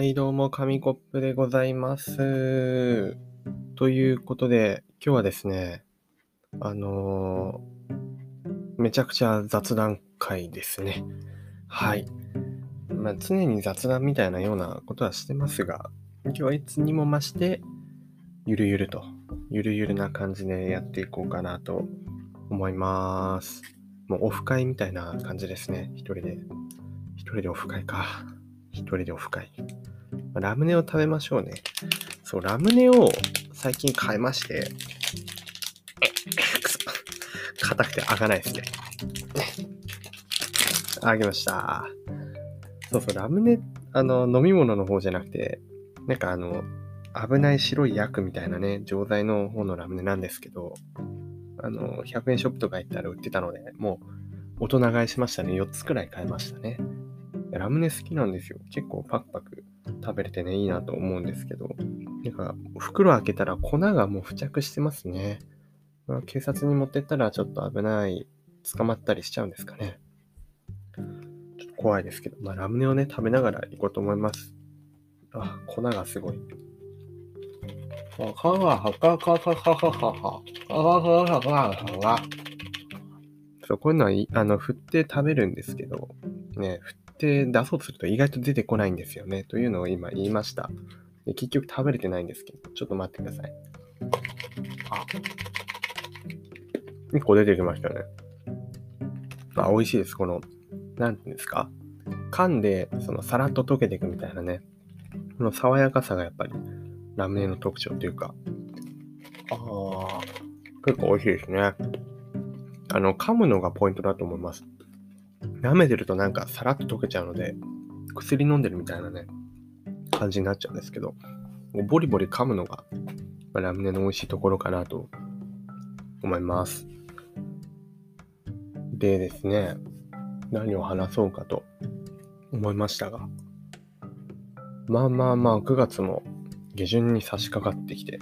はい、どうも、紙コップでございます。ということで、今日はですね、あのーめちゃくちゃ雑談会ですね。はい。まあ、常に雑談みたいなようなことはしてますが、今日はいつにも増して、ゆるゆると、ゆるゆるな感じでやっていこうかなと思います。もうオフ会みたいな感じですね。一人で。一人でオフ会か。一人でオフ会。ラムネを食べましょうね。そう、ラムネを最近買いまして、硬くて開かないですね。開きました。そうそう、ラムネ、あの、飲み物の方じゃなくて、なんかあの、危ない白い薬みたいなね、錠剤の方のラムネなんですけど、あの、100円ショップとか行ったら売ってたので、もう大人買いしましたね。4つくらい買いましたね。ラムネ好きなんですよ。結構パクパク食べれてね、いいなと思うんですけど、なんか、袋開けたら粉がもう付着してますね。警察に持ってったらちょっと危ない、捕まったりしちゃうんですかね。ちょっと怖いですけど、まあ、ラムネをね、食べながら行こうと思います。あ、粉がすごい。あ、かは、ははははははは。あ。そう、こういうのは、あの、振って食べるんですけど、ね、振って出そうとすると意外と出てこないんですよね。というのを今言いました。で結局食べれてないんですけど、ちょっと待ってください。あ、1個出てきましたね。あ、美味しいです。この、なんていうんですか？噛んで、そのさらっと溶けていくみたいなね。この爽やかさがやっぱりラムネの特徴というか。ああ、結構美味しいですね。あの、噛むのがポイントだと思います。舐めてるとなんかさらっと溶けちゃうので、薬飲んでるみたいなね、感じになっちゃうんですけど、ボリボリ噛むのが、まあラムネの美味しいところかなと思います。でですね、何を話そうかと思いましたが、まあまあまあ9月も下旬に差し掛かってきて、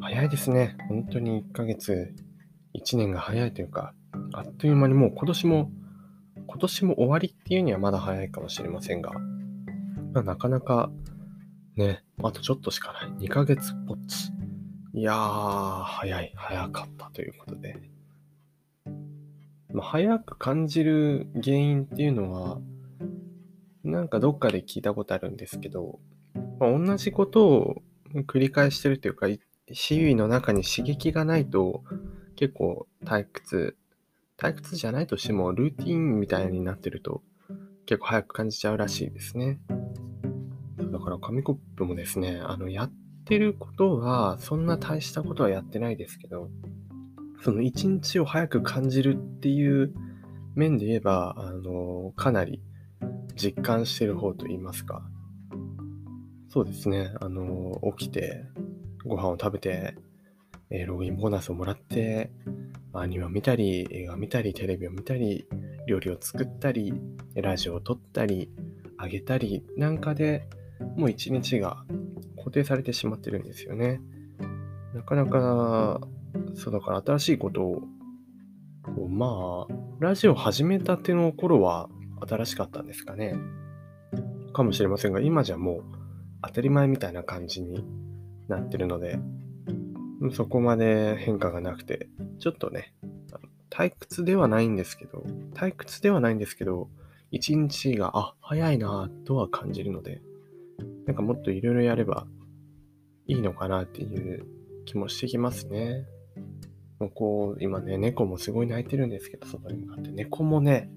早いですね。本当に1ヶ月、1年が早いというか、あっという間にもう今年も、今年も終わりっていうにはまだ早いかもしれませんが、まあ、なかなかね、あとちょっとしかない。2ヶ月ぽっち。いやー、早い、早かったということで。まあ、早く感じる原因っていうのは、なんかどっかで聞いたことあるんですけど、まあ、同じことを繰り返してるというか、周囲の中に刺激がないと結構退屈、退屈じゃないとしてもルーティンみたいになってると結構早く感じちゃうらしいですね。だから紙コップもですね、あの、やってることはそんな大したことはやってないですけど、その一日を早く感じるっていう面で言えば、あの、かなり実感してる方と言いますか。そうですね、あの、起きて、ご飯を食べて、えーログインボーナスをもらって、アニメを見たり、映画を見たり、テレビを見たり、料理を作ったり、ラジオを撮ったり、あげたりなんかでもう一日が固定されてしまってるんですよね。なかなか、そうだから新しいことを、こうまあ、ラジオ始めたての頃は新しかったんですかね。かもしれませんが、今じゃもう当たり前みたいな感じになってるので、そこまで変化がなくて、ちょっとね、退屈ではないんですけど、退屈ではないんですけど、一日が、あ、早いなとは感じるので、なんかもっといろいろやればいいのかなっていう気もしてきますね。もうこう、今ね、猫もすごい泣いてるんですけど、外に向かって。猫もね、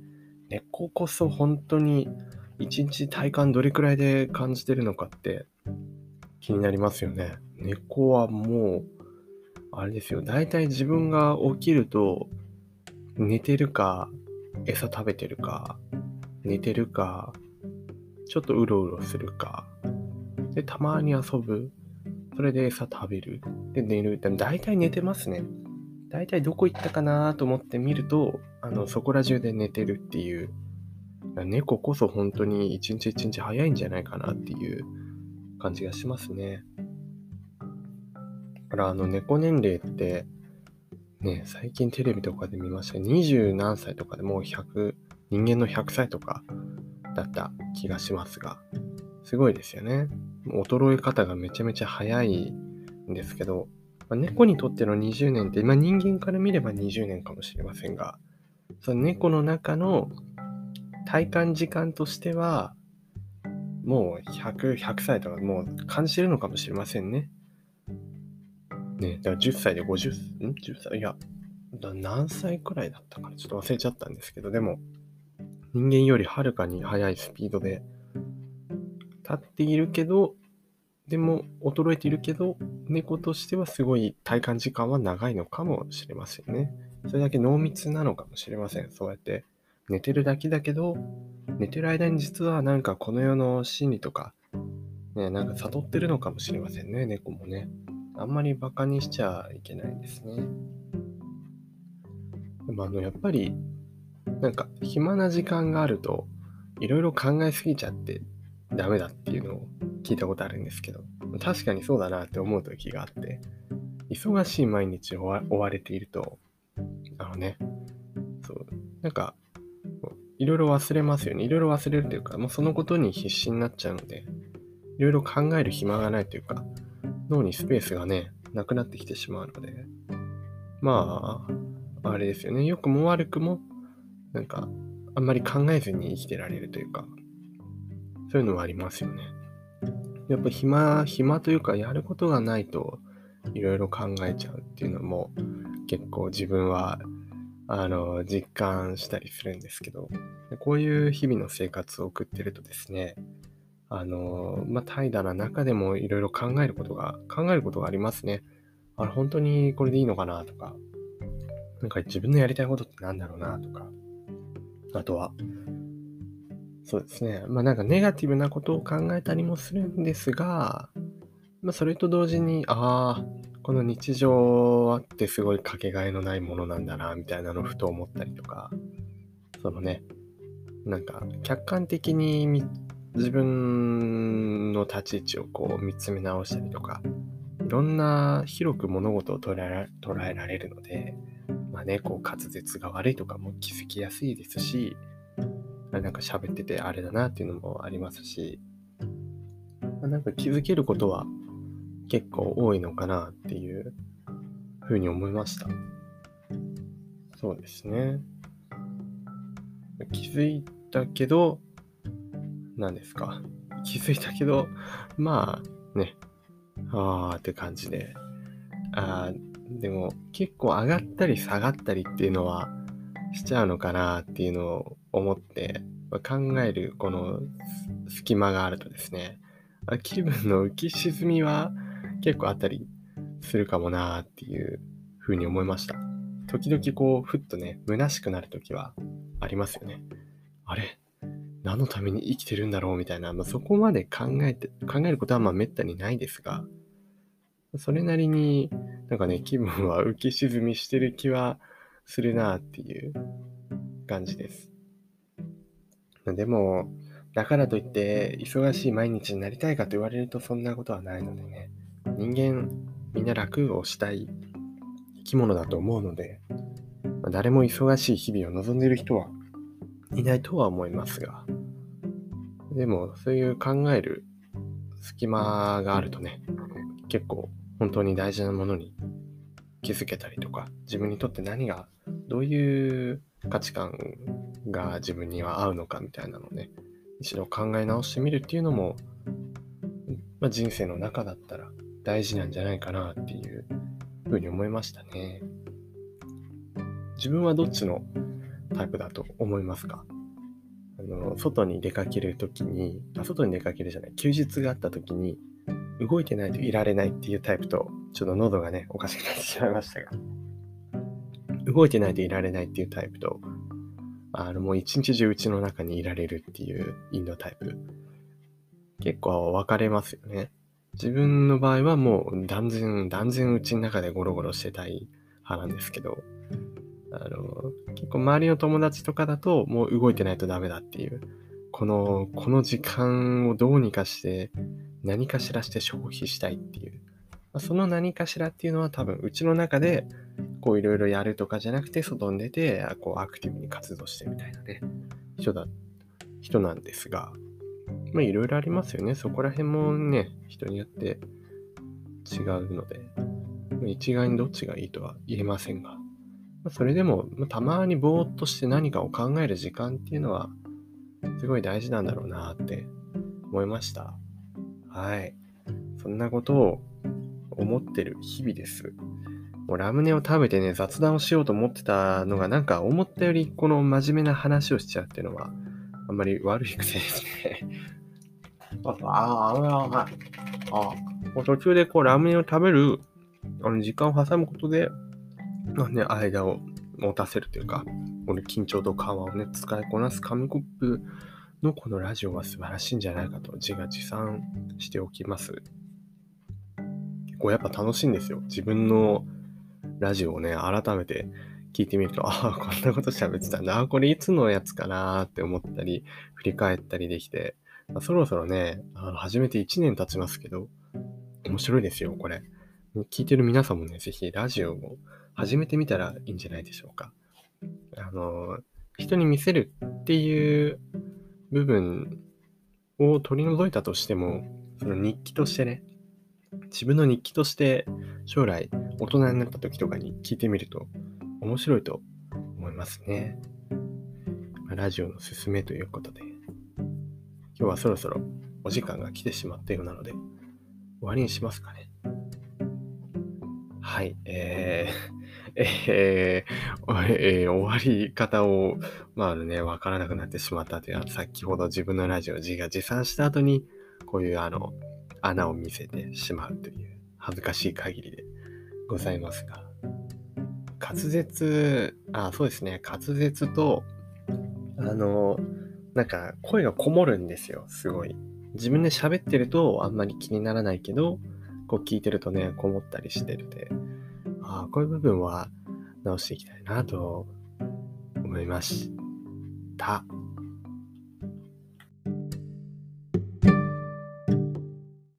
猫こそ本当に一日体感どれくらいで感じてるのかって気になりますよね。猫はもう、あれですよ、大体自分が起きると、寝てるか、餌食べてるか、寝てるか、ちょっとうろうろするか、で、たまに遊ぶ。それで餌食べる。で、寝る。大体寝てますね。大体どこ行ったかなと思って見ると、あの、そこら中で寝てるっていう。猫こそ本当に一日一日早いんじゃないかなっていう感じがしますね。だからあの猫年齢って、ね、最近テレビとかで見ました二十何歳とかでもう100、人間の100歳とかだった気がしますが、すごいですよね。衰え方がめちゃめちゃ早いんですけど、まあ、猫にとっての20年って、まあ、人間から見れば20年かもしれませんが、その猫の中の体感時間としては、もう100、100歳とかもう感じてるのかもしれませんね。ね、だから10歳で50、ん ?10 歳い？や、何歳くらいだったかな？ちょっと忘れちゃったんですけど、でも、人間よりはるかに速いスピードで立っているけど、でも衰えているけど、猫としてはすごい体感時間は長いのかもしれませんね。それだけ濃密なのかもしれません。そうやって寝てるだけだけど、寝てる間に実はなんかこの世の心理とか、ね、なんか悟ってるのかもしれませんね、猫もね。あんまりバカにしちゃいけないですね。でもあの、やっぱり、なんか暇な時間があると、いろいろ考えすぎちゃってダメだっていうのを聞いたことあるんですけど、確かにそうだなって思う時があって、忙しい毎日を追われていると、あのね、そう、なんかいろいろ忘れますよね。いろいろ忘れるというか、もうそのことに必死になっちゃうので、いろいろ考える暇がないというか、脳にスペースがね、なくなってきてしまうので、まあ、あれですよね。良くも悪くも、なんか、あんまり考えずに生きてられるというか、そういうのはありますよね。やっぱ暇、暇というか、やることがないと、いろいろ考えちゃうっていうのも、結構自分はあの、実感したりするんですけど、こういう日々の生活を送ってるとですね、あの、まあ、怠惰な中でもいろいろ考えることが、考えることがありますね。あれ、本当にこれでいいのかなとか、なんか自分のやりたいことって何だろうなとか、あとは、そうですね。まあなんかネガティブなことを考えたりもするんですが、まあそれと同時に、ああ、この日常ってすごいかけがえのないものなんだな、みたいなのをふと思ったりとか、そのね、なんか客観的に自分の立ち位置をこう見つめ直したりとか、いろんな広く物事を捉え捉えられるので、まあね、こう滑舌が悪いとかも気づきやすいですしあ、なんか喋っててあれだなっていうのもありますし、まあ、なんか気づけることは結構多いのかなっていうふうに思いました。そうですね。気づいたけど、何ですか？気づいたけど、まあね、あーって感じで。ああでも結構上がったり下がったりっていうのはしちゃうのかなっていうのを思って考えるこの隙間があるとですね、気分の浮き沈みは結構あったりするかもなっていうふうに思いました。時々こう、ふっとね、虚しくなる時はありますよね。あれ？何のために生きてるんだろうみたいな、まあ、そこまで考えて、考えることはまあめったにないですが、それなりになんかね、気分は浮き沈みしてる気はするなっていう感じです。でも、だからといって忙しい毎日になりたいかと言われるとそんなことはないのでね。人間みんな楽をしたい生き物だと思うので、まあ、誰も忙しい日々を望んでいる人はいないとは思いますが、でもそういう考える隙間があるとね、結構本当に大事なものに気づけたりとか、自分にとって何が、どういう価値観が自分には合うのかみたいなのをね、一度考え直してみるっていうのも、まあ、人生の中だったら大事なんじゃないかなっていうふうに思いましたね。自分はどっちのタイプだと思いますか？あの外に出かけるときにあ、外に出かけるじゃない、休日があったときに、動いてないといられないっていうタイプと、ちょっと喉がね、おかしくなってしまいましたが、動いてないといられないっていうタイプと、あの、もう一日中うちの中にいられるっていうインドタイプ。結構分かれますよね。自分の場合はもう断然、断然うちの中でゴロゴロしてたい派なんですけど、あの、結構周りの友達とかだともう動いてないとダメだっていう、この、この時間をどうにかして何かしらして消費したいっていう、まその何かしらっていうのは多分うちの中でこういろいろやるとかじゃなくて外に出てこうアクティブに活動してみたいなね、人だ、人なんですが、まあいろいろありますよね。そこら辺もね、人によって違うので、一概にどっちがいいとは言えませんが、それでもたまにぼーっとして何かを考える時間っていうのはすごい大事なんだろうなって思いました。はい。そんなことを思ってる日々です。もうラムネを食べてね、雑談をしようと思ってたのが、なんか思ったよりこの真面目な話をしちゃうっていうのは、あんまり悪い癖ですね。ああ、ああ、ああ。途中でこうラムネを食べるあの時間を挟むことで、まあね、間を持たせるというか、この緊張と緩和をね、使いこなす紙コップのこのラジオは素晴らしいんじゃないかと自画自賛しておきます。結構やっぱ楽しいんですよ。自分のラジオをね、改めて聞いてみると、ああ、こんなこと喋ってたんだ。これいつのやつかなって思ったり、振り返ったりできて、まあ、そろそろね、あの始めて1年経ちますけど、面白いですよ、これ。聞いてる皆さんもね、ぜひラジオを始めてみたらいいんじゃないでしょうか。あの、人に見せるっていう部分を取り除いたとしても、その日記としてね、自分の日記として将来大人になった時とかに聞いてみると面白いと思いますね。ラジオのすすめということで、今日はそろそろお時間が来てしまったようなので、終わりにしますかね。はい、えー、えー、えー、終わり方を、まあね、わからなくなってしまったというのは、先ほど自分のラジオ自画自賛した後に、こういうあの、穴を見せてしまうという恥ずかしい限りでございますが、滑舌、あ、そうですね、滑舌と、あの、なんか声がこもるんですよ、すごい。自分で喋ってるとあんまり気にならないけど、こう聞いてるとね、こもったりしてるで、あ、こういう部分は直していきたいなと思いました。